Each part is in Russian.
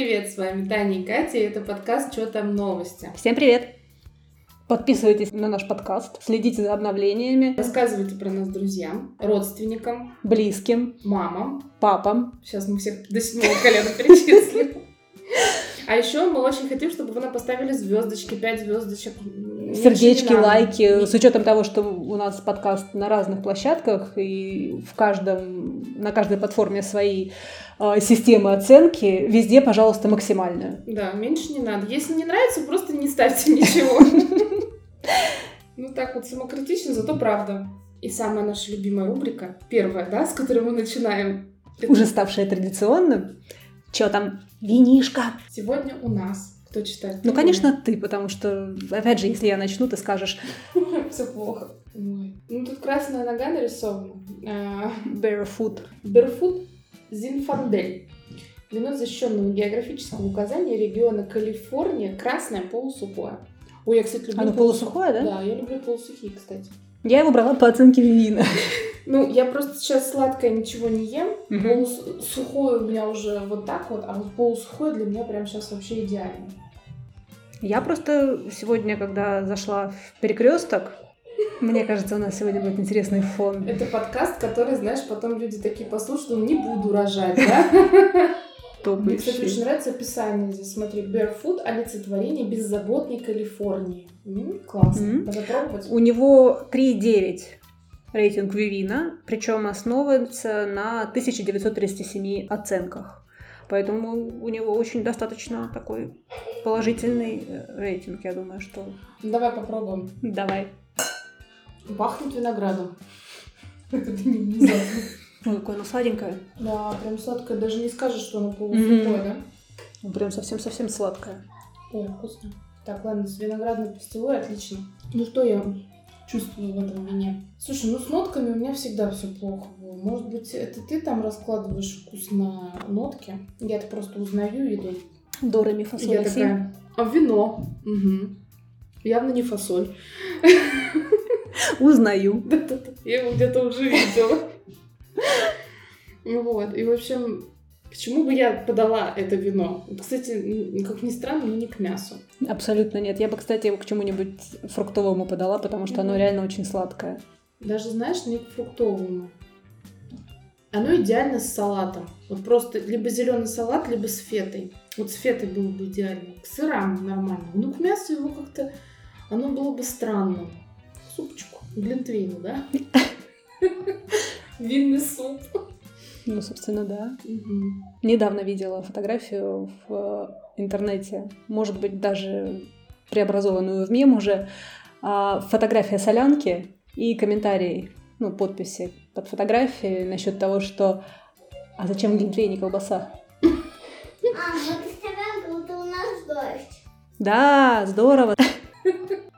привет! С вами Таня и Катя, и это подкаст «Чё там новости?». Всем привет! Подписывайтесь на наш подкаст, следите за обновлениями, Рассказывайте про нас друзьям, родственникам, близким, мамам. папам. Сейчас мы всех до седьмого колена перечислим. А еще мы очень хотим, чтобы вы нам поставили звездочки, 5 звездочек. Сердечки, лайки, с учетом того, что у нас подкаст на разных площадках и в каждом, на каждой платформе свои э, системы оценки, везде, пожалуйста, максимальную. Да, меньше не надо. Если не нравится, просто не ставьте ничего. Ну так вот самокритично, зато правда. И самая наша любимая рубрика, первая, да, с которой мы начинаем. Уже ставшее традиционным. Чё там? Винишка. Сегодня у нас. Кто читает? Ну, конечно, ты, потому что, опять же, если я начну, ты скажешь Все плохо. Ну, тут красная нога нарисована. А, barefoot. Берфут Зинфандель. Вино защищенного географического указания региона Калифорния красное полусухое. Ой, я, кстати, люблю Оно полусухое, да? Да, я люблю полусухие, кстати. Я его брала по оценке вина. Ну, я просто сейчас сладкое ничего не ем. Мгм. Полусухое у меня уже вот так вот, а вот полусухое для меня прям сейчас вообще идеально. Я просто сегодня, когда зашла в перекресток, мне кажется, у нас сегодня будет интересный фон. Это подкаст, который, знаешь, потом люди такие послушают, ну, не буду рожать, да? Мне, кстати, очень нравится описание здесь. Смотри, Barefoot – олицетворение беззаботной Калифорнии. М, классно. Мгм. Надо пробовать. У него 3,9 рейтинг Вивина, причем основывается на 1937 оценках. Поэтому у него очень достаточно такой положительный э, рейтинг, я думаю, что Ну, Давай попробуем. давай. Пахнет виноградом. Это внезапно. Ой, какое оно сладенькое. Да, прям сладкое. Даже не скажешь, что оно полусухое, да? Ну, Прям совсем-совсем сладкое. О, вкусно. Так, ладно, с виноградной пастилой отлично. Ну что я чувствую в этом вине? Слушай, ну с нотками у меня всегда все плохо было. Может быть, это ты там раскладываешь вкус на нотки? Я-то просто узнаю еду. Дорами И фасоль я такая, а вино? Угу. Явно не фасоль. Узнаю. Да-да-да. Я его где-то уже видела. Ну Вот. И, в общем, почему бы я подала это вино? Кстати, как ни странно, но не к мясу. Абсолютно нет. Я бы, кстати, его к чему-нибудь фруктовому подала, потому что оно Мгм. реально очень сладкое. Даже, знаешь, не к фруктовому. Оно идеально с салатом. Вот просто либо зеленый салат, либо с фетой. Вот с фетой было бы идеально. К сырам нормально. Ну, к мясу его как-то... Оно было бы странным. К супчику. Глинтвейну, да? Винный суп. Ну, собственно, да. Мгм. Недавно видела фотографию в э, интернете, может быть, даже преобразованную в мем уже. А, Фотография солянки и комментарий, ну, подписи под фотографией насчет того, что «А зачем в Глинтвейне колбаса?» А, вот представляем, будто у нас дождь. Да, здорово.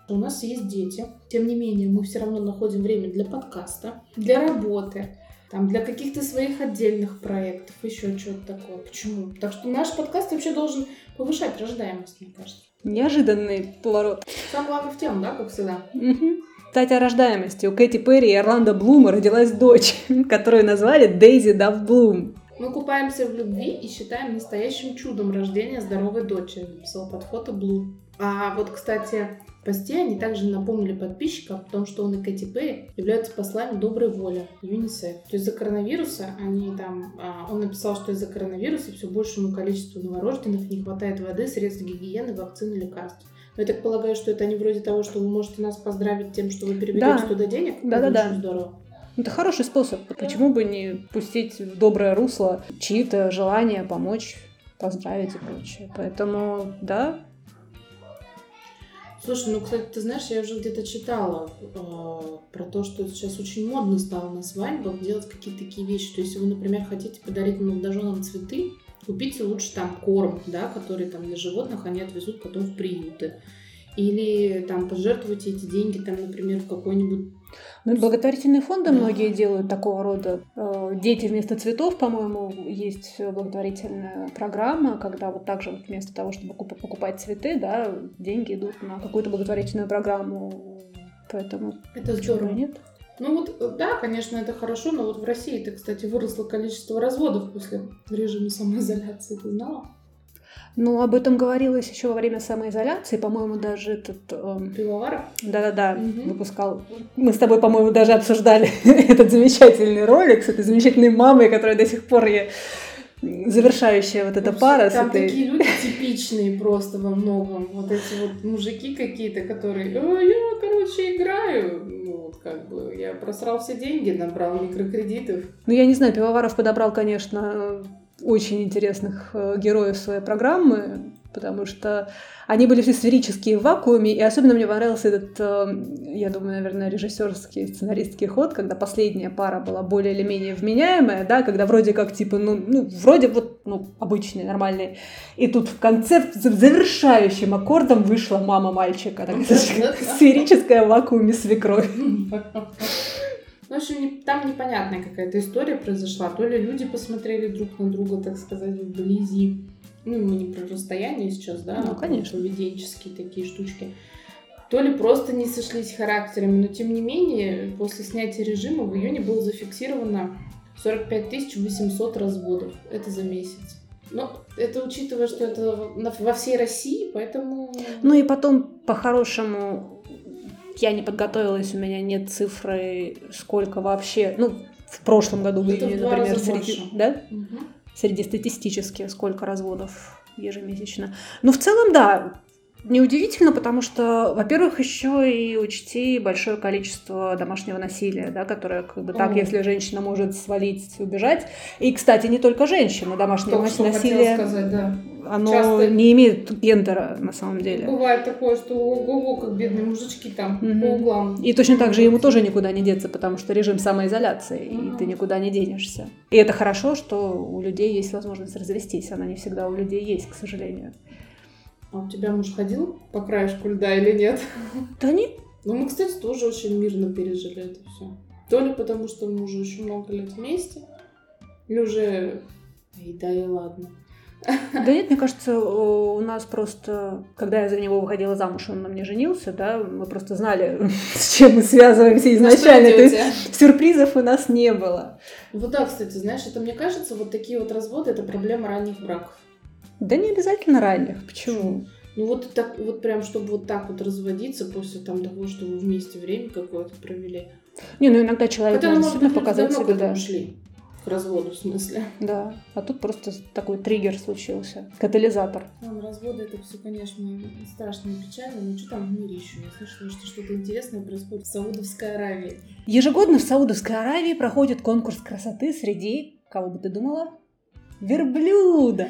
У нас есть дети. Тем не менее, мы все равно находим время для подкаста, для работы, там, для каких-то своих отдельных проектов, еще что-то такое. Почему? Так что наш подкаст вообще должен повышать рождаемость, мне кажется. Неожиданный поворот. Сам главный в тему, да, как всегда? Кстати, о рождаемости. У Кэти Перри и Орландо Блума родилась дочь, которую назвали Дейзи Дав Блум. Мы купаемся в любви и считаем настоящим чудом рождения здоровой дочери, написал под фото Блу. А вот, кстати, в посте они также напомнили подписчикам о том, что он и Кэти Перри являются послами доброй воли ЮНИСЕФ. То есть из-за коронавируса они там... а, он написал, что из-за коронавируса все большему количеству новорожденных не хватает воды, средств гигиены, вакцин и лекарств. Но я так полагаю, что это не вроде того, что вы можете нас поздравить тем, что вы переведете Да. туда денег. Да-да-да. Это очень здорово. Это хороший способ. Почему бы не пустить в доброе русло чьи-то желания помочь, поздравить и прочее. Поэтому, да, Слушай, ну, кстати, ты знаешь, я уже где-то читала э, про то, что сейчас очень модно стало на свадьбах делать какие-то такие вещи. То есть, если вы, например, хотите подарить молодоженам цветы, купите лучше там корм, да, который там для животных они отвезут потом в приюты. Или там пожертвуйте эти деньги, там, например, в какой-нибудь... Ну, благотворительные фонды Да. многие делают такого рода. Э, Дети вместо цветов, по-моему, есть благотворительная программа, когда вот так же вот вместо того, чтобы куп- покупать цветы, да, деньги идут на какую-то благотворительную программу. Поэтому Это здорово. нет? Ну вот, э, да, конечно, это хорошо, но вот в России-то, кстати, выросло количество разводов после режима самоизоляции, ты знала? Ну, об этом говорилось еще во время самоизоляции, по-моему, даже этот... эм, Пивоваров? Да-да-да, Мгм. выпускал. Мы с тобой, по-моему, даже обсуждали этот замечательный ролик с этой замечательной мамой, которая до сих пор я завершающая вот эта Вообще, пара с Там этой... такие люди типичные просто во многом. Вот эти вот мужики какие-то, которые, «О, я, короче, играю. Ну, вот как бы, я просрал все деньги, набрал микрокредитов. Ну, я не знаю, Пивоваров подобрал, конечно, очень интересных э, героев своей программы, потому что они были все сферические в вакууме, и особенно мне понравился этот, э, я думаю, наверное, режиссерский, сценаристский ход, когда последняя пара была более или менее вменяемая, да, когда вроде как, типа, ну, ну вроде вот, ну, обычные, нормальные, и тут в конце, за- завершающим аккордом вышла мама мальчика, такая сферическая в вакууме свекровь. Ну, в общем, не- там непонятная какая-то история произошла. То ли люди посмотрели друг на друга, так сказать, вблизи. Ну, мы не про расстояние сейчас, да, Ну, а конечно. поведенческие такие штучки. То ли просто не сошлись характерами, но тем не менее, после снятия режима в июне было зафиксировано 45 800 разводов. Это за месяц. Но это учитывая, что это во всей России, поэтому... Ну и потом, по-хорошему, я не подготовилась, у меня нет цифры, сколько вообще, ну, в прошлом году, в Это в июне, два например, среди, больше. да? Мгм. среди статистически, сколько разводов ежемесячно. Ну, в целом, да, неудивительно, потому что, во-первых, еще и учти большое количество домашнего насилия, да, которое как бы так, если женщина может свалить, убежать. И, кстати, не только женщина, домашнее Только что насилие, сказать, да. оно Часто- не имеет гендера на самом деле. Бывает такое, что ого-го, как бедные мужички там Мгм. по углам. И точно так же ему тоже никуда не деться, потому что режим самоизоляции, и Мгм. ты никуда не денешься. И это хорошо, что у людей есть возможность развестись. Она не всегда у людей есть, к сожалению. А у тебя муж ходил по краешку льда или нет? Да нет. Ну, мы, кстати, тоже очень мирно пережили это все. То ли потому, что мы уже очень много лет вместе, или уже... Эй, да и ладно. Да нет, мне кажется, у нас просто, когда я за него выходила замуж, он на мне женился, да, мы просто знали, с чем мы связываемся изначально. Ну, То есть сюрпризов у нас не было. Вот да, кстати, знаешь, это мне кажется, вот такие вот разводы это проблема ранних браков. Да не обязательно ранних. Почему? Ну вот так, вот прям, чтобы вот так вот разводиться после там того, что вы вместе время какое-то провели. Не, ну иногда человек Хотя, может действительно показать этому да. шли. К разводу, в смысле. Да. А тут просто такой триггер случился. Катализатор. Ладно, разводы это все, конечно, страшно и печально, но что там в мире еще? Я слышала, что что-то интересное происходит в Саудовской Аравии. Ежегодно в Саудовской Аравии проходит конкурс красоты среди, кого бы ты думала? Верблюда.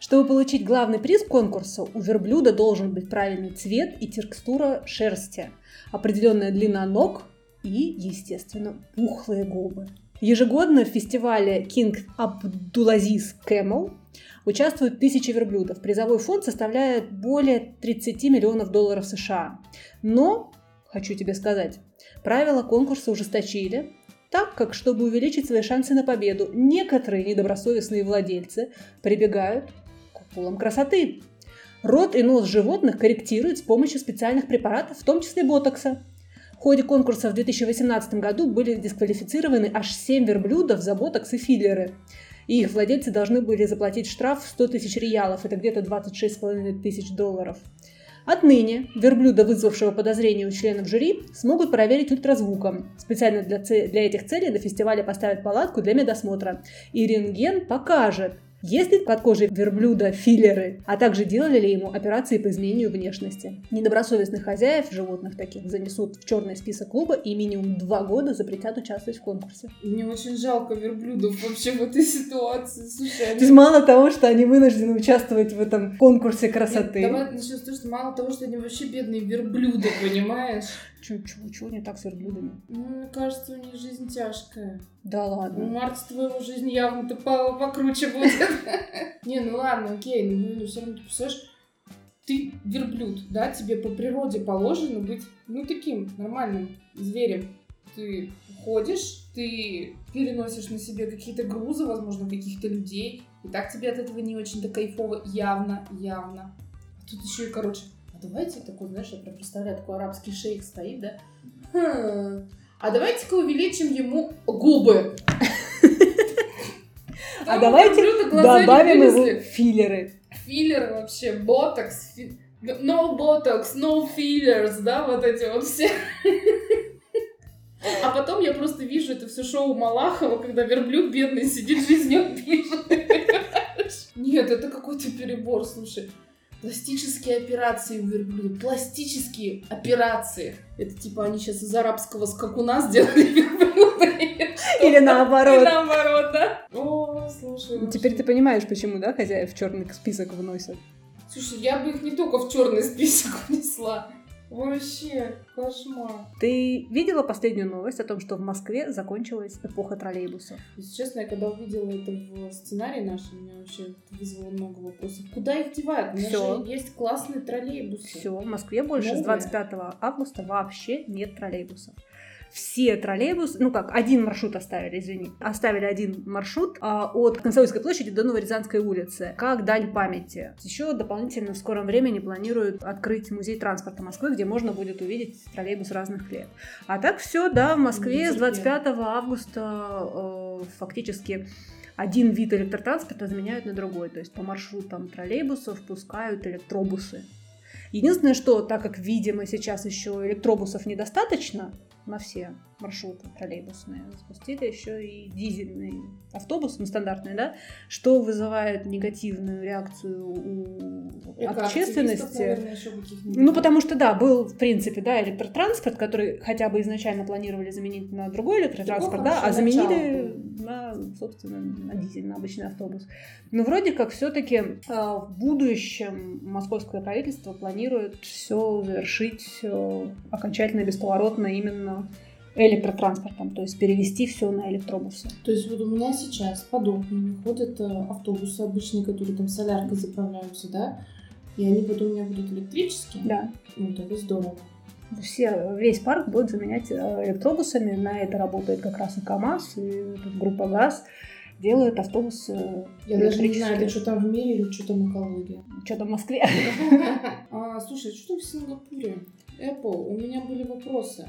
Чтобы получить главный приз конкурса, у верблюда должен быть правильный цвет и текстура шерсти, определенная длина ног и, естественно, пухлые губы. Ежегодно в фестивале King Abdulaziz Camel участвуют тысячи верблюдов. Призовой фонд составляет более 30 миллионов долларов США. Но, хочу тебе сказать, правила конкурса ужесточили, так как, чтобы увеличить свои шансы на победу, некоторые недобросовестные владельцы прибегают к уколам красоты. Рот и нос животных корректируют с помощью специальных препаратов, в том числе ботокса. В ходе конкурса в 2018 году были дисквалифицированы аж 7 верблюдов за ботокс и филлеры. И их владельцы должны были заплатить штраф в 100 тысяч реалов, это где-то 26,5 тысяч долларов. Отныне верблюда, вызвавшего подозрения у членов жюри, смогут проверить ультразвуком. Специально для, це- для этих целей на фестивале поставят палатку для медосмотра. И рентген покажет, есть ли под кожей верблюда филлеры, а также делали ли ему операции по изменению внешности. Недобросовестных хозяев животных таких занесут в черный список клуба и минимум два года запретят участвовать в конкурсе. Мне очень жалко верблюдов вообще в этой ситуации. Слушай, То они... есть мало того, что они вынуждены участвовать в этом конкурсе красоты. Нет, давай начнем с того, что мало того, что они вообще бедные верблюды, понимаешь? Чего, чего, чего не так с верблюдами? Ну, мне кажется, у них жизнь тяжкая. Да У ладно. Марта твоего жизнь явно-то по- покруче будет. Не, ну ладно, окей, ну все равно ты представляешь, ты верблюд, да, тебе по природе положено быть, ну, таким нормальным зверем. Ты ходишь, ты переносишь на себе какие-то грузы, возможно, каких-то людей, и так тебе от этого не очень-то кайфово, явно, явно. А тут еще и, короче, а давайте такой, знаешь, я представляю, такой арабский шейх стоит, да? Хм, а давайте-ка увеличим ему губы. А давайте Добавим его филлеры. филлеры вообще, ботокс, no botox, no fillers, да, вот эти вот все. А потом я просто вижу это все шоу Малахова, когда верблюд бедный сидит, жизнью пишет. Нет, это какой-то перебор, слушай. Пластические операции у верблюда. Пластические операции. Это типа они сейчас из арабского скакуна сделали верблюда. Или наоборот. И наоборот, да? О, слушай. Теперь вообще. ты понимаешь, почему, да, хозяев в черный список вносят? Слушай, я бы их не только в черный список внесла. Вообще, кошмар. Ты видела последнюю новость о том, что в Москве закончилась эпоха троллейбусов? Если честно, я когда увидела это в сценарии нашем, меня вообще вызвало много вопросов. Куда их девают? У меня Всё. же есть классные троллейбусы. Все, в Москве больше с Новые. 25 августа вообще нет троллейбусов. Все троллейбусы, ну как, один маршрут оставили, извини. Оставили один маршрут а, от Комсомольской площади до Новорязанской улицы, как дань памяти. Еще дополнительно в скором времени планируют открыть музей транспорта Москвы, где можно будет увидеть троллейбус разных лет. А так все, да, в Москве с 25 августа э, фактически один вид электротранспорта заменяют на другой. То есть по маршрутам троллейбусов пускают электробусы. Единственное, что так как, видимо, сейчас еще электробусов недостаточно на все маршруты троллейбусные, запустили еще и дизельный автобус, ну, стандартный, да, что вызывает негативную реакцию у общественности. Ну, потому что, да, был, в принципе, да, электротранспорт, который хотя бы изначально планировали заменить на другой электротранспорт, да, а заменили начало на, собственно, на дизель, на обычный автобус. Но вроде как все-таки в будущем московское правительство планирует все завершить э, окончательно бесповоротно именно электротранспортом, то есть перевести все на электробусы. То есть вот у меня сейчас по дому ходят э, автобусы обычные, которые там соляркой заправляются, да? И они вот у меня будут электрические. Да. Ну, это здорово. Все, весь парк будет заменять э, электробусами. На это работает как раз и КАМАЗ, и группа ГАЗ делают автобусы Я даже не знаю, это что там в мире или что там экология. Что-то в Москве. А, Слушай, что там в Сингапуре? Apple, у меня были вопросы.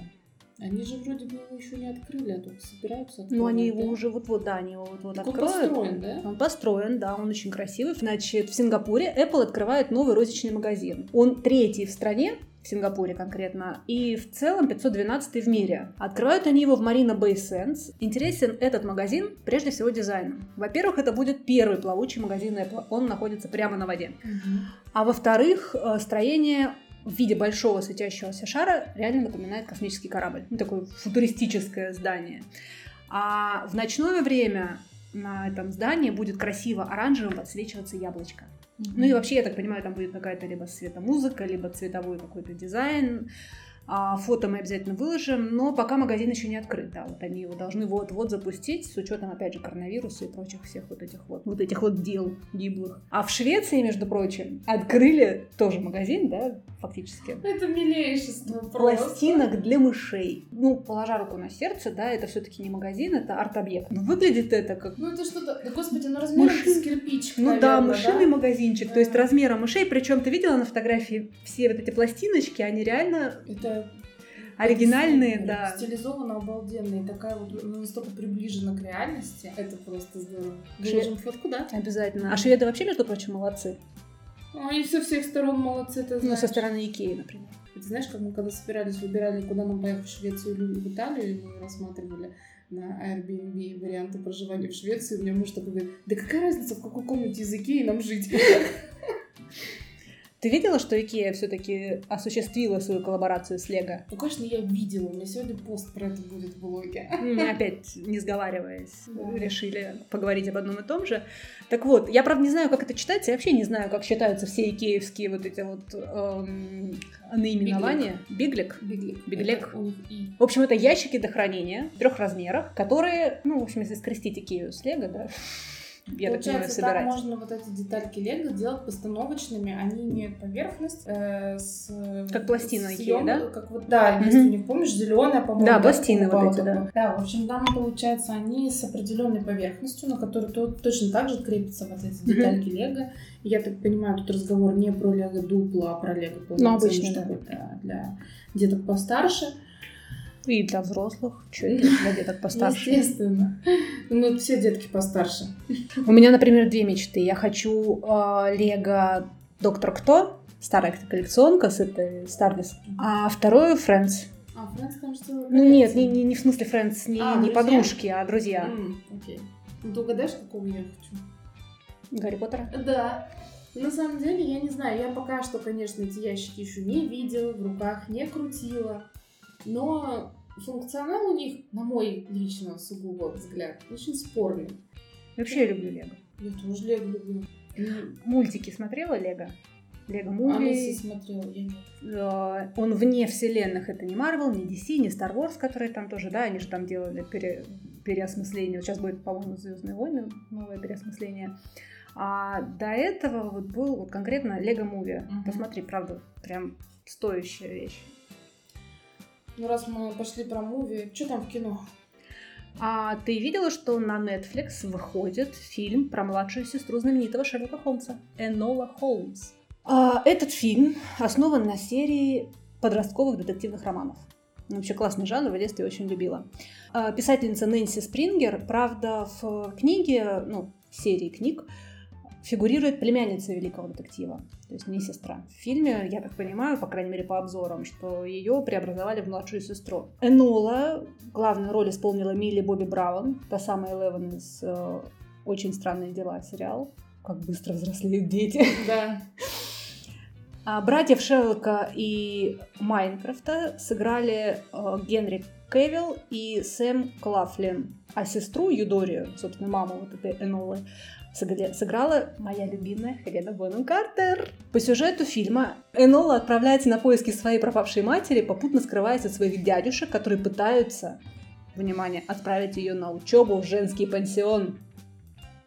Они же вроде бы его еще не открыли, а только собираются Ну, они его да? уже вот-вот, да, они его вот-вот Так он откроют. построен, да? Он построен, да, он очень красивый. Значит, в Сингапуре Apple открывает новый розничный магазин. Он третий в стране, в Сингапуре конкретно, и в целом 512 в мире. Открывают они его в Marina Bay Sands. Интересен этот магазин прежде всего дизайном. Во-первых, это будет первый плавучий магазин Apple. Он находится прямо на воде. А во-вторых, э, строение в виде большого светящегося шара реально напоминает космический корабль. Ну, такое футуристическое здание. А в ночное время на этом здании будет красиво оранжевым подсвечиваться яблочко. Ну и вообще, я так понимаю, там будет какая-то либо светомузыка, либо цветовой какой-то дизайн. А фото мы обязательно выложим, но пока магазин еще не открыт, да, вот они его должны вот-вот запустить с учетом, опять же, коронавируса и прочих всех вот этих вот, вот этих вот дел гиблых. А в Швеции, между прочим, открыли тоже магазин, да, фактически. Это милейшество просто. Пластинок для мышей. Ну, положа руку на сердце, да, это все-таки не магазин, это арт-объект. Но выглядит это как Ну это что-то, да господи, ну размером Мыши- с кирпичик, Ну да, наверное, мышиный да? магазинчик, то есть Да. размера мышей. Причем ты видела на фотографии все вот эти пластиночки, они реально Это оригинальные, да. Стилизовано обалденно. И такая вот ну, настолько приближена к реальности. Это просто здорово. Шве- Выложим фотку, да? Обязательно. А шведы вообще, между прочим, молодцы. Ну, Они со всех сторон молодцы, ты Ну, знаешь. со стороны Икеи, например. Ты знаешь, как мы когда собирались, выбирали, куда нам поехать в Швецию или в Италию, и мы рассматривали на Airbnb варианты проживания в Швеции, у меня муж такой говорит, да какая разница, в какой комнате языке и нам жить? Ты видела, что Икея все-таки осуществила свою коллаборацию с Лего? Ну, конечно, я видела, у меня сегодня пост про это будет в блоге. Мы опять, не сговариваясь, Да. решили поговорить об одном и том же. Так вот, я, правда, не знаю, как это читается, я вообще не знаю, как считаются все икеевские вот эти вот эм, наименования. Биглик. Биглик. И. В общем, это ящики для хранения в трех размерах, которые, ну, в общем, если скрестить Икею с Лего, да, я так понимаю, Получается, собирать. можно вот эти детальки Лего делать постановочными, они имеют поверхность э, с... Как пластина да? Как вот, да, у них, помнишь, зеленая, по-моему. Да, пластины вот эти, да. Да, в общем, там, получается, они с определенной поверхностью, на которой то- точно так же крепятся вот эти детальки Лего. И Я так понимаю, тут разговор не про Лего дупло, а про Лего полноценный, обычно, да. да, для деток постарше. И для взрослых, чуть для деток постарше. Естественно. Ну, все детки постарше. У меня, например, две мечты. Я хочу э, Лего Доктор Кто, старая коллекционка с этой Стардис, а вторую Friends. А, Фрэнс там что? Ну нет, не, не, не в смысле Friends, не, А, не друзья? подружки, а друзья. М, Окей. Ну, ты угадаешь, какого я хочу? Гарри Поттера. Да. На самом деле, я не знаю, я пока что, конечно, эти ящики еще не видела, в руках не крутила, но функционал у них, на мой лично сугубо взгляд, очень спорный. Вообще я люблю Лего. Я тоже Лего люблю. Мультики смотрела Лего? Лего А Муви. смотрела, я нет. Э, Он вне вселенных, это не Марвел, не DC, не Star Wars, которые там тоже, да, они же там делали пере- переосмысление. Вот сейчас будет, по-моему, Звездные войны, новое переосмысление. А до этого вот был вот конкретно Лего Муви. Посмотри, правда, прям стоящая вещь. Ну, раз мы пошли про муви, что там в кино? А ты видела, что на Netflix выходит фильм про младшую сестру знаменитого Шерлока Холмса, Энола Холмс? А, этот фильм основан на серии подростковых детективных романов. Вообще классный жанр, в детстве очень любила. А, Писательница Нэнси Спрингер, правда, в книге, ну, в серии книг, фигурирует племянница великого детектива, то есть не сестра. В фильме, я так понимаю, по крайней мере по обзорам, что ее преобразовали в младшую сестру. Энола главную роль исполнила Милли Бобби Браун, та самая Элевен из э, «Очень странные дела» сериал. Как быстро взрослеют дети. Да. А братьев Шерлока и Майнкрафта сыграли э, Генри Кевилл и Сэм Клафлин. А сестру Юдорию, собственно, маму вот этой Энолы, сыграла моя любимая Хелена Бонем Картер. По сюжету фильма Энола отправляется на поиски своей пропавшей матери, попутно скрываясь от своих дядюшек, которые пытаются, внимание, отправить ее на учебу в женский пансион.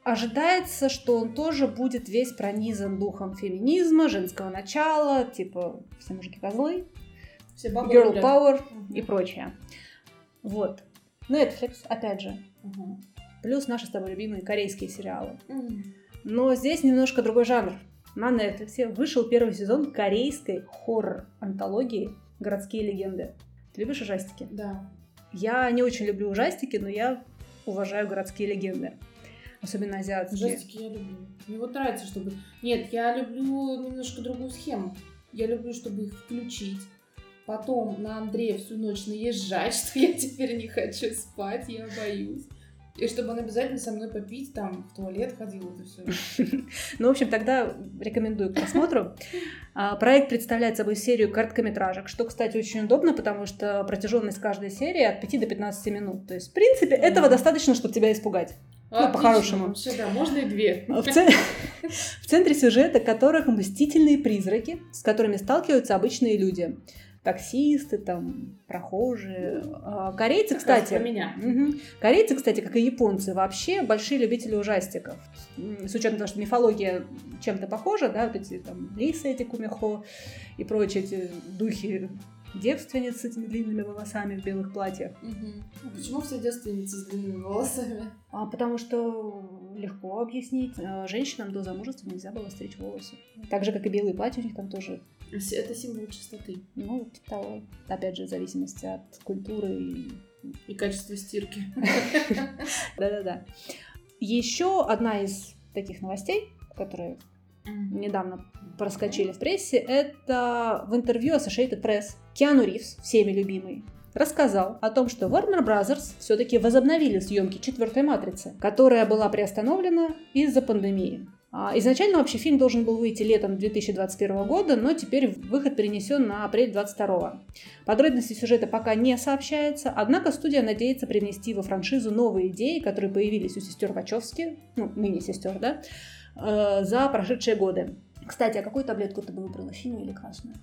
Ожидается, что он тоже будет весь пронизан духом феминизма, женского начала, типа все мужики козлы, Все бабы girl power Мгм. и прочее. Вот. Netflix, опять же. Мгм. Плюс наши с тобой любимые корейские сериалы. Но здесь немножко другой жанр. На Netflix вышел первый сезон корейской хоррор-антологии «Городские легенды». Ты любишь ужастики? Да. Я не очень люблю ужастики, но я уважаю городские легенды. Особенно азиатские. Ужастики я люблю. Мне вот нравится, чтобы... Нет, я люблю немножко другую схему. Я люблю, чтобы их включить. Потом на Андрея всю ночь наезжать, что я теперь не хочу спать, я боюсь. И чтобы он обязательно со мной попить, там, в туалет ходил, это все. Ну, в общем, тогда рекомендую к просмотру. А, Проект представляет собой серию короткометражек, что, кстати, очень удобно, потому что протяженность каждой серии от 5 до 15 минут. То есть, в принципе, этого достаточно, чтобы тебя испугать. Ну, по-хорошему. Да, можно и две. В, ц- в центре сюжета которых мстительные призраки, с которыми сталкиваются обычные люди. Таксисты, там, прохожие. А, Корейцы, Как кстати... меня. Мгм. Корейцы, кстати, как и японцы, вообще большие любители ужастиков. С учетом того, что мифология чем-то похожа, да, вот эти там лисы эти кумихо и прочие эти духи девственниц с этими длинными волосами в белых платьях. Мгм. А Почему все девственницы с длинными волосами? А потому что легко объяснить, э, женщинам до замужества нельзя было стричь волосы. Так же, как и белые платья у них там тоже, Это символ чистоты ну, типа того, опять же, в зависимости от культуры и и качества стирки. Да-да-да. Еще одна из таких новостей, которые недавно проскочили в прессе, это в интервью Associated Press Киану Ривз, всеми любимый, рассказал о том, что Warner Brothers все-таки возобновили съемки четвертой матрицы, которая была приостановлена из-за пандемии. А, Изначально вообще фильм должен был выйти летом 2021 года, но теперь выход перенесен на апрель 2022. Подробности сюжета пока не сообщается, однако студия надеется привнести во франшизу новые идеи, которые появились у сестер Вачовски, ну, ныне сестер, да, э, за прошедшие годы. Кстати, а какую таблетку ты бы выбрала, синюю или красную?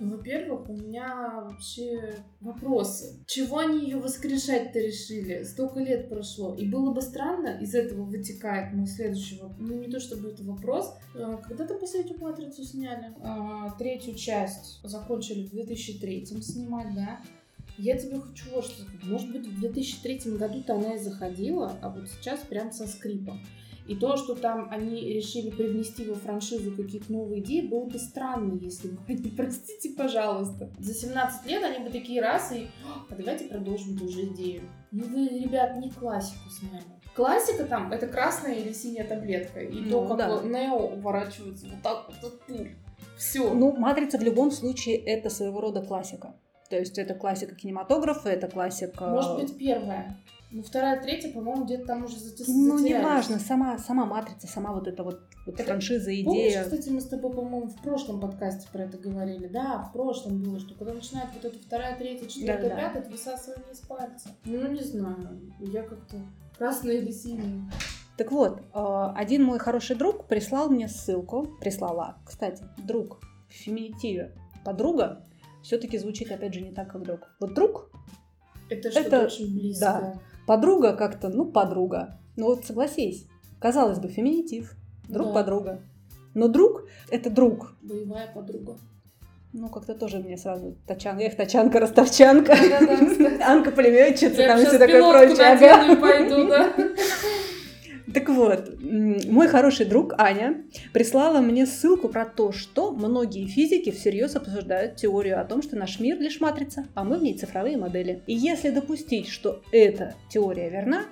Ну, во-первых, у меня вообще вопросы. Чего они ее воскрешать-то решили? Столько лет прошло. И было бы странно, из этого вытекает мой следующий вопрос. Ну, не то чтобы это вопрос. Э, Когда-то последнюю матрицу сняли. А, Третью часть закончили в 2003 снимать, да? Я тебе хочу вот что сказать. Может быть, в 2003 году-то она и заходила, а вот сейчас прям со скрипом. И то, что там они решили привнести во франшизу какие-то новые идеи, было бы странно, если бы они, простите, пожалуйста. За 17 лет они бы такие раз и, а давайте продолжим ту же идею. Ну вы, ребят, не классику сняли. Классика там это красная или синяя таблетка. И Ну, то, как да. вот Нео уворачивается вот так вот от пуль. Все. Ну, «Матрица» в любом случае это своего рода классика. То есть это классика кинематографа, это классика... Может быть, первая. Ну, вторая, третья, по-моему, где-то там уже затес... Ну, неважно, сама, сама «Матрица», сама вот эта вот, вот Это- франшиза, Помнишь, идея. кстати, мы с тобой, по-моему, в прошлом подкасте про это говорили? Да, в прошлом было, что когда начинает вот эта вторая, третья, четвертая, Да-да. пятая, это высасывание из пальца. Ну, не знаю, я как-то красная или синяя. Так вот, э, один мой хороший друг прислал мне ссылку, прислала, кстати, друг в феминитиве, подруга, все-таки звучит, опять же, не так, как друг. Вот друг, Это что-то Это- очень близкое. Подруга как-то, ну, подруга. Ну вот согласись, казалось бы, феминитив, друг, Да. подруга. Но друг — это друг. Боевая подруга. Ну, как-то тоже мне сразу тачанка, эх, тачанка, ростовчанка, Да-да-да, кстати. Анка пулеметчица, Я там все такое прочее. и пойду, да. Так вот, мой хороший друг Аня прислала мне ссылку про то, что многие физики всерьез обсуждают теорию о том, что наш мир лишь матрица, а мы в ней цифровые модели. И если допустить, что эта теория верна,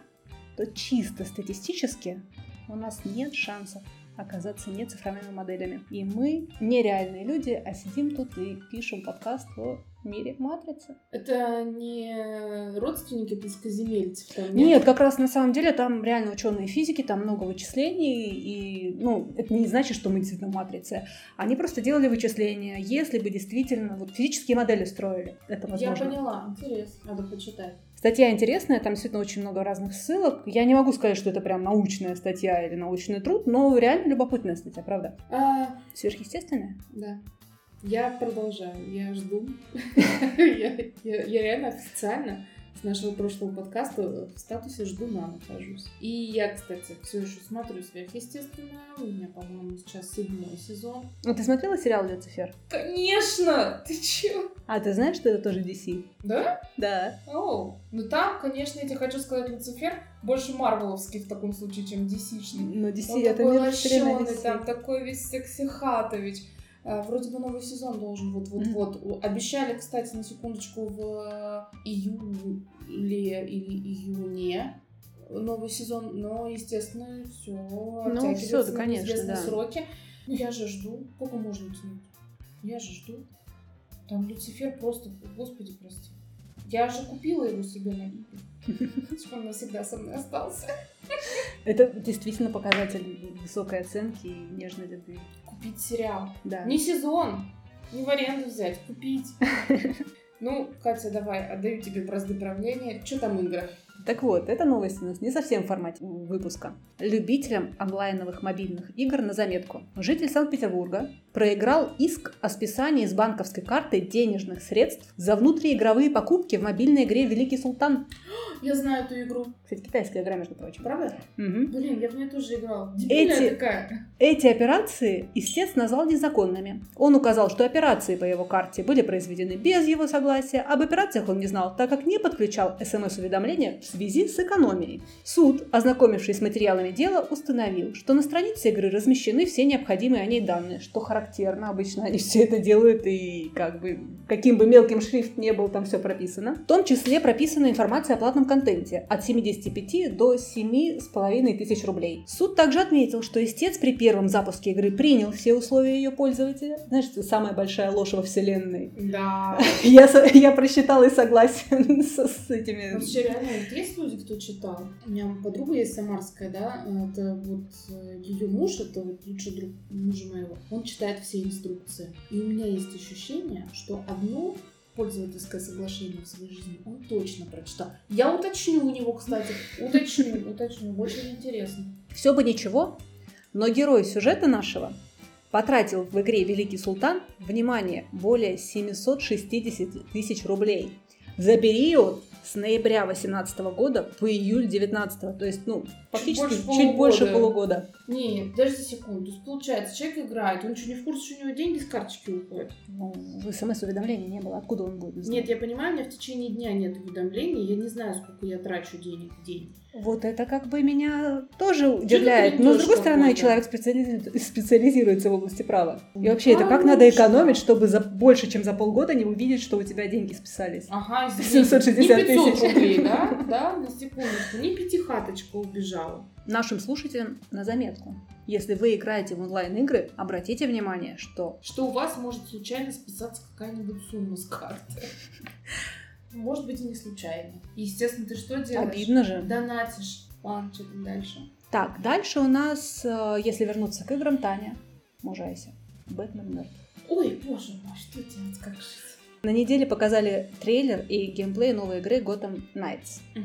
то чисто статистически у нас нет шансов оказаться не цифровыми моделями. И мы нереальные люди, а сидим тут и пишем подкаст о мире матрицы. Это не родственники плоскоземельцев там, Нет, как раз на самом деле там реально ученые физики, там много вычислений, и ну, это не значит, что мы действительно в матрице. Они просто делали вычисления, если бы действительно вот физические модели строили. Это Я возможно. поняла, интересно, надо почитать. Статья интересная, там действительно очень много разных ссылок. Я не могу сказать, что это прям научная статья или научный труд, но реально любопытная статья, правда? А, Сверхъестественная? Да. Я продолжаю, я жду. я, я- я реально официально с нашего прошлого подкаста в статусе ждуна нахожусь. И я, кстати, все еще смотрю сверхъестественное. У меня, по-моему, сейчас седьмой сезон. Ну, ты смотрела сериал «Люцифер»? Конечно! Ты чё? А ты знаешь, что это тоже DC? Да? Да. Оу. Ну там, конечно, я тебе хочу сказать, Люцифер больше марвеловский в таком случае, чем DC-шный. Но DC Он это такой не лощеный, там такой весь секси-хатович. А, Вроде бы новый сезон должен вот-вот-вот. У- Обещали, кстати, на секундочку, в июле или июне новый сезон, но, естественно, все Ну, всё, да, конечно, да. сроки. Ну, я же жду. Сколько можно тянуть? Я же жду. Там Люцифер просто, господи, прости. Я же купила его себе на Иби. Он навсегда со мной остался. Это действительно показатель высокой оценки и нежной любви. Купить сериал. Да. Не сезон, не в аренду взять, купить. Ну, Катя, давай, отдаю тебе бразды правления. Что там игры? Так вот, эта новость у нас не совсем в формате выпуска. Любителям онлайновых мобильных игр на заметку. Житель Санкт-Петербурга проиграл иск о списании с банковской карты денежных средств за внутриигровые покупки в мобильной игре «Великий Султан». Я знаю эту игру. Кстати, китайская игра, между прочим. Правда? Мгм. Блин, я в нее тоже играла. Дебильная Эти- такая. Эти операции истец назвал незаконными. Он указал, что операции по его карте были произведены без его согласия. Об операциях он не знал, так как не подключал СМС-уведомления в связи с экономией. Суд, ознакомившись с материалами дела, установил, что на странице игры размещены все необходимые о ней данные, что характерно. Обычно они все это делают, и как бы каким бы мелким шрифт не был, там все прописано. В том числе прописана информация о платном контенте от 75 до 7,5 тысяч рублей. Суд также отметил, что истец при первом запуске игры принял все условия ее пользователя. Знаешь, это самая большая ложь во вселенной. Да. Я, я просчитала и согласен с, с этими... Вообще реально есть люди, кто читал. У меня подруга есть самарская, да, это вот ее муж, это вот лучший друг мужа моего, он читает все инструкции. И у меня есть ощущение, что одно пользовательское соглашение в своей жизни он точно прочитал. Я уточню у него, кстати, уточню, уточню, очень интересно. Все бы ничего, но герой сюжета нашего потратил в игре «Великий Султан» внимание более 760 тысяч рублей за период с ноября 2018 года по июль 2019. То есть, ну, фактически больше чуть больше полугода. полугода. Не, подожди секунду. Получается, человек играет, он что, не в курсе, что у него деньги с карточки уходят? Ну, в смс-уведомления не было. Откуда он будет знать? Нет, я понимаю, у меня в течение дня нет уведомлений, я не знаю, сколько я трачу денег в день. Вот это как бы меня тоже удивляет. Но, с другой стороны, человек специализирует- специализируется в области права. И вообще, это как надо экономить, чтобы за больше, чем за полгода не увидеть, что у тебя деньги списались. Ага, извини. 760 не 500 тысяч. рублей, да? Да, на секундочку. Не пятихаточка убежала. Нашим слушателям на заметку. Если вы играете в онлайн-игры, обратите внимание, что Что у вас может случайно списаться какая-нибудь сумма с карты. Может быть, и не случайно. Естественно, ты что делаешь? обидно же. Донатишь. Ладно, что там дальше? Так, дальше у нас, э, если вернуться к играм, Таня, мужайся. Бэтмен мертв. Ой, боже мой, что делать, как жить? На неделе показали трейлер и геймплей новой игры Gotham Knights. А,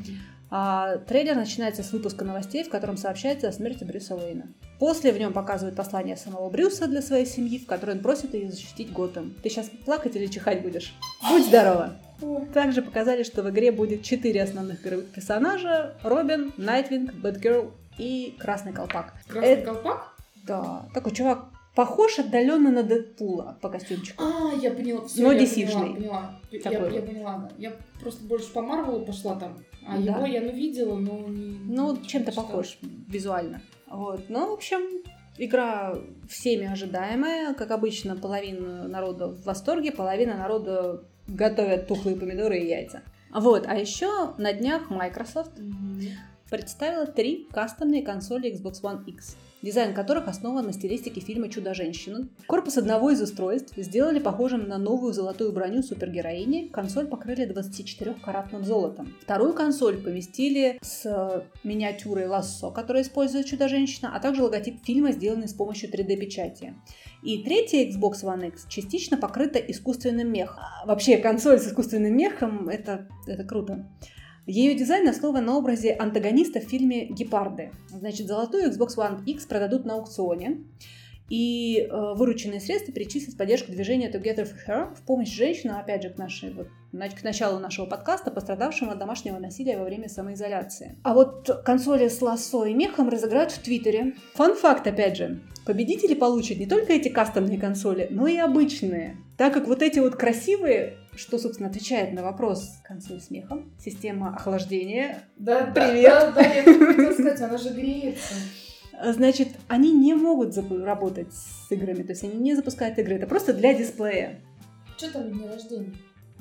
трейлер начинается с выпуска новостей, в котором сообщается о смерти Брюса Уэйна. После в нем показывают послание самого Брюса для своей семьи, в которой он просит ее защитить Готэм. Ты сейчас плакать или чихать будешь? Будь здорова! Также показали, что в игре будет четыре основных игровых персонажа. Робин, Найтвинг, Бэтгерл и Красный Колпак. Красный Это- колпак? Да, такой чувак похож отдаленно на Дэдпула по костюмчику. А, я поняла. Всё, Но я DC-шный. поняла, поняла. Я, Такой я вот. поняла, да. Я просто больше по Марвелу пошла там. А Да. его я ну видела, но не... Ну, чем-то похож визуально. Вот. Ну, в общем, игра всеми ожидаемая. Как обычно, половина народа в восторге, половина народа готовят тухлые помидоры и яйца. Вот. А еще на днях Microsoft Мгм. Представила три кастомные консоли Xbox One X, дизайн которых основан на стилистике фильма «Чудо-женщина». Корпус одного из устройств сделали похожим на новую золотую броню супергероини. Консоль покрыли 24-каратным золотом. Вторую консоль поместили с э, миниатюрой Лассо, которая использует Чудо-женщина, а также логотип фильма, сделанный с помощью 3D-печати. И третья Xbox One X частично покрыта искусственным мехом. А, Вообще, консоль с искусственным мехом это, это круто. Ее дизайн основан на образе антагониста в фильме «Гепарды». Значит, золотую Xbox One X продадут на аукционе, и э, вырученные средства перечислят в поддержку движения Together for Her в помощь женщинам, опять же, к, нашей, вот, к началу нашего подкаста, пострадавшим от домашнего насилия во время самоизоляции. А вот консоли с лассо и мехом разыграют в Твиттере. Фан-факт, опять же. Победители получат не только эти кастомные консоли, но и обычные. Так как вот эти вот красивые, что, собственно, отвечает на вопрос консоль с мехом, система охлаждения, Да, Привет. Да, да, я хотела сказать, она же греется. А, Значит, они не могут работать с играми, то есть они не запускают игры, это просто для дисплея. Что там день рождения?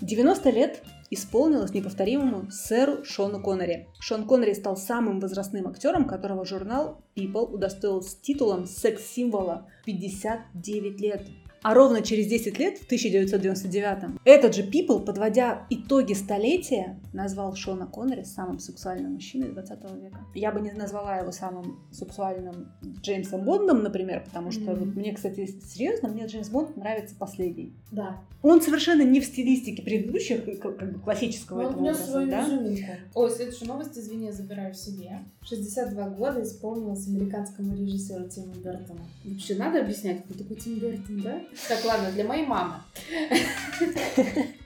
90 лет исполнилось неповторимому сэру Шону Коннери. Шон Коннери стал самым возрастным актером, которого журнал People удостоил с титулом секс-символа в 59 лет. А ровно через 10 лет, в 1999 этот же People, подводя итоги столетия, назвал Шона Коннери самым сексуальным мужчиной 20 века. Я бы не назвала его самым сексуальным Джеймсом Бондом, например, потому что Мгм. вот мне, кстати, серьезно, мне Джеймс Бонд нравится последний. Да. Он совершенно не в стилистике предыдущих, как, как бы классического Но этого образа, да? изюминку. Ой, следующую новость, извини, я забираю себе. 62 года исполнилось американскому режиссеру Тиму Бертону. Вообще надо объяснять, кто такой Тим Бертон, да? Так, ладно, для моей мамы.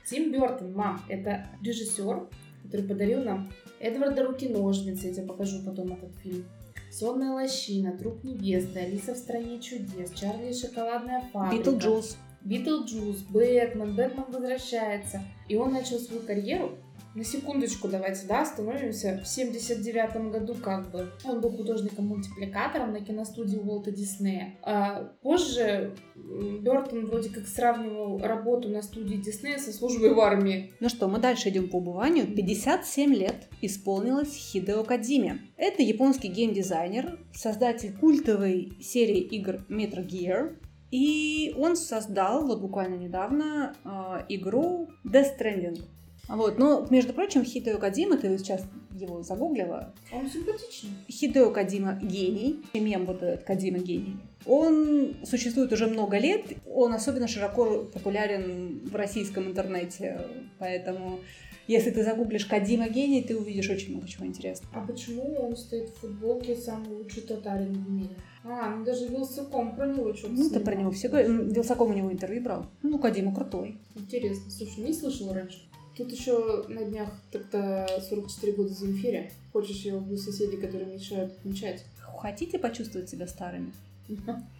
Тим Бертон, мам, это режиссер, который подарил нам Эдварда Руки-ножницы, я тебе покажу потом этот фильм. Сонная лощина, труп невесты, Алиса в стране чудес, Чарли и шоколадная фабрика. Битлджус. Битлджус, Бэтмен, Бэтмен возвращается. И он начал свою карьеру. На секундочку давайте, да, остановимся. В 79 году как бы он был художником-мультипликатором на киностудии Уолта Диснея. А позже Бертон вроде как сравнивал работу на студии Диснея со службой в армии. Ну что, мы дальше идем по убыванию. 57 лет исполнилось Хидео Кадзиме. Это японский геймдизайнер, создатель культовой серии игр Metal Gear. И он создал вот буквально недавно э, игру Death Stranding. Вот, но, между прочим, Хидео Кадзима, ты сейчас его загуглила, Он симпатичный. Хидео Кадима гений, мем вот этот Кадима гений. Он существует уже много лет, он особенно широко популярен в российском интернете, поэтому если ты загуглишь Кадима гений, ты увидишь очень много чего интересного. А почему он стоит в футболке самый лучший татарин в мире? А, ну даже Вилсаком про него что-то Ну, снимал. про него все Вилсаком у него интервью брал. Ну, Кадима крутой. Интересно. Слушай, не слышала раньше. Тут еще на днях так-то 44 года Земфире. Хочешь, я убью соседей, которые мешают отмечать? Хотите почувствовать себя старыми?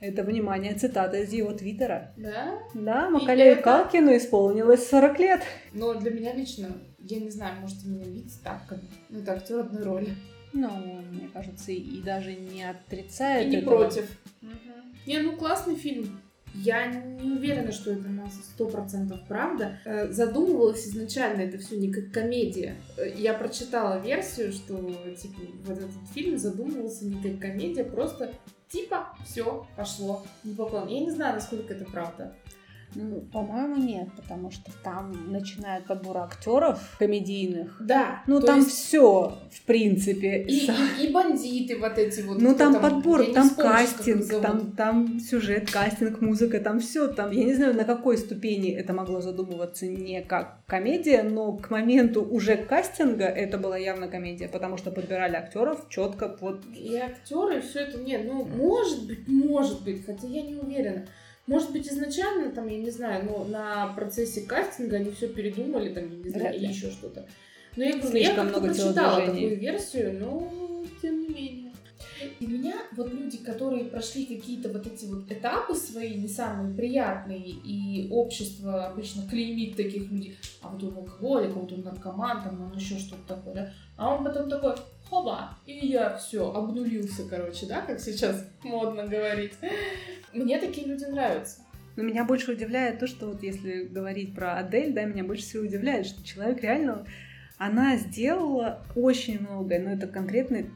Это, внимание, цитата из его твиттера. Да? Да, Макалею это- Калкину исполнилось 40 лет. Но для меня лично, я не знаю, может, меня вид ставками. Ну, это актер одной роли. Ну, мне кажется, и, и даже не И отрицает не этого. против. Не, ну классный фильм. Я не уверена, что это на сто процентов правда. Э, Задумывалась изначально это все не как комедия. Э, Я прочитала версию, что типа вот этот фильм задумывался не как комедия, просто типа все пошло не по плану. Я не знаю, насколько это правда. Ну, по-моему, нет, потому что там начинает подбор актеров комедийных. Да. Ну, там есть все, в принципе. и, и- и бандиты вот эти вот. Ну кто там подбор, там вспомню, кастинг, там, там сюжет, кастинг, музыка, там все. Там, я не знаю, на какой ступени это могло задумываться не как комедия, но к моменту уже кастинга это была явно комедия, потому что подбирали актеров четко под. И актеры, все это нет. Ну, может быть, может быть, хотя я не уверена. Может быть, изначально, там, я не знаю, но на процессе кастинга они все передумали, там, я не знаю, Вряд и ли. еще что-то. Но я говорю, Слишком я как-то много прочитала телодвижений. такую версию, но менее. И меня вот люди, которые прошли какие-то вот эти вот этапы свои, не самые приятные, и общество обычно клеймит таких людей, а вот он алкоголик, вот он наркоман, там, он еще что-то такое, да, а он потом такой, хоба, и я все, обнулился, короче, да, как сейчас модно говорить. Мне такие люди нравятся. Но меня больше удивляет то, что вот если говорить про Адель, да, меня больше всего удивляет, что человек реально, она сделала очень многое, но это конкретно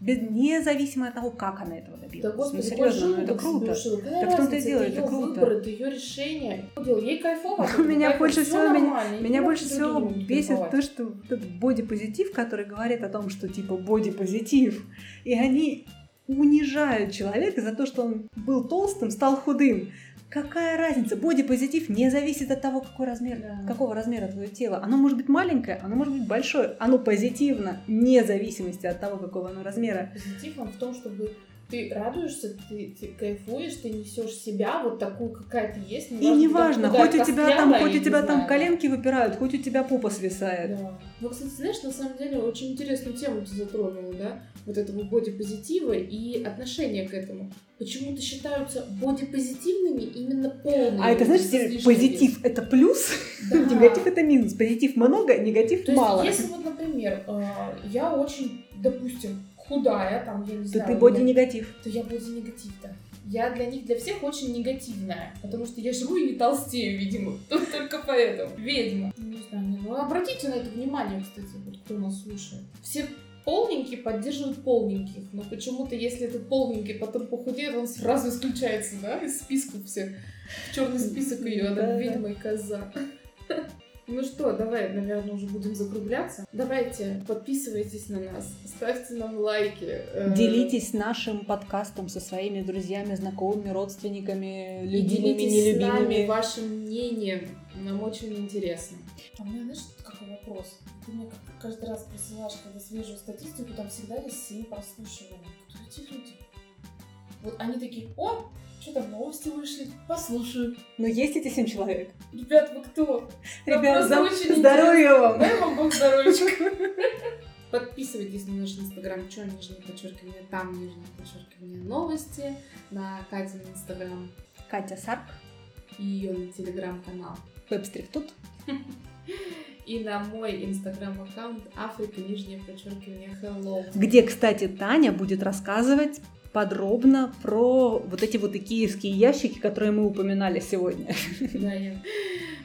без, независимо от того, как она этого добилась. Да, господи, ну, серьезно, ну, это круто. себе. Какая Так в том-то и дело, это это круто. выбор, это ее решение. Дело, Ей кайфово, У меня больше всего- Меня никак больше всего бесит то, что этот бодипозитив, который говорит о том, что типа бодипозитив, и они унижают человека за то, что он был толстым, стал худым. Какая разница? Бодипозитив не зависит от того, какой размер, Да. какого размера твое тело. Оно может быть маленькое, оно может быть большое. Оно позитивно, вне зависимости от того, какого оно размера. Позитив он в том, чтобы ты радуешься, ты, ты кайфуешь, ты несешь себя вот такую, какая ты есть. И неважно, хоть у тебя там, хоть у тебя не там знаю, коленки выпирают, хоть у тебя попа свисает. Да. Ну, кстати, знаешь, на самом деле очень интересную тему ты затронула, да? Вот этого бодипозитива и отношения к этому. Почему-то считаются бодипозитивными именно полными. А это, знаешь, позитив это плюс, Да. негатив это минус. Позитив много, негатив То есть, мало. если вот, например, э, я очень, допустим, худая, там, я не знаю... ты меня- боди-негатив. то я боди-негатив, да. Я для них, для всех очень негативная, потому что я живу и не толстею, видимо. Только поэтому. Ведьма. Не знаю, ну обратите на это внимание, кстати, вот кто нас слушает. Все полненькие поддерживают полненьких, но почему-то, если этот полненький потом похудеет, он сразу исключается, да, из списков всех. В черный список ее, она ведьма и коза. Ну что, давай, наверное, уже будем закругляться. Давайте, подписывайтесь на нас, ставьте нам лайки. э, Делитесь нашим подкастом со своими друзьями, знакомыми, родственниками, И любимыми, делитесь с нами нелюбимыми. вашим мнением. Нам очень интересно. А у меня, знаешь, какой вопрос? Ты мне как- каждый раз присылаешь, когда свежую статистику, там всегда есть 7 прослушиваний. Кто эти люди? Вот они такие, о, что там новости вышли, послушаю. Но есть эти семь человек. Ребят, вы кто? Нам Ребят, за- очень здоровья интересно. вам! Дай вам Бог здоровечка. Подписывайтесь на наш инстаграм, что нижнее подчеркивание, там нижнее подчеркивание новости, на Катин инстаграм Катя Сарк, и ее на телеграм-канал. веб-стрик тут. И на мой инстаграм-аккаунт Африка, нижнее подчеркивание, hello. Где, кстати, Таня будет рассказывать подробно про вот эти вот икеевские ящики, которые мы упоминали сегодня. Да, я.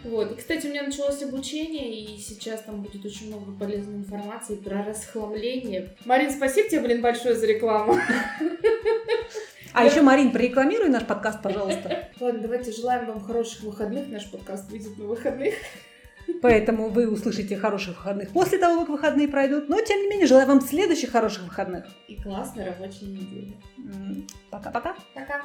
Вот. И, кстати, у меня началось обучение, и сейчас там будет очень много полезной информации про расхламление. Марин, спасибо тебе, блин, большое за рекламу. А еще, Марин, прорекламируй наш подкаст, пожалуйста. Ладно, давайте желаем вам хороших выходных. Наш подкаст выйдет на выходных. Поэтому вы услышите хороших выходных после того, как выходные пройдут. Но, тем не менее, желаю вам следующих хороших выходных. И классной рабочей недели. Пока-пока. Пока.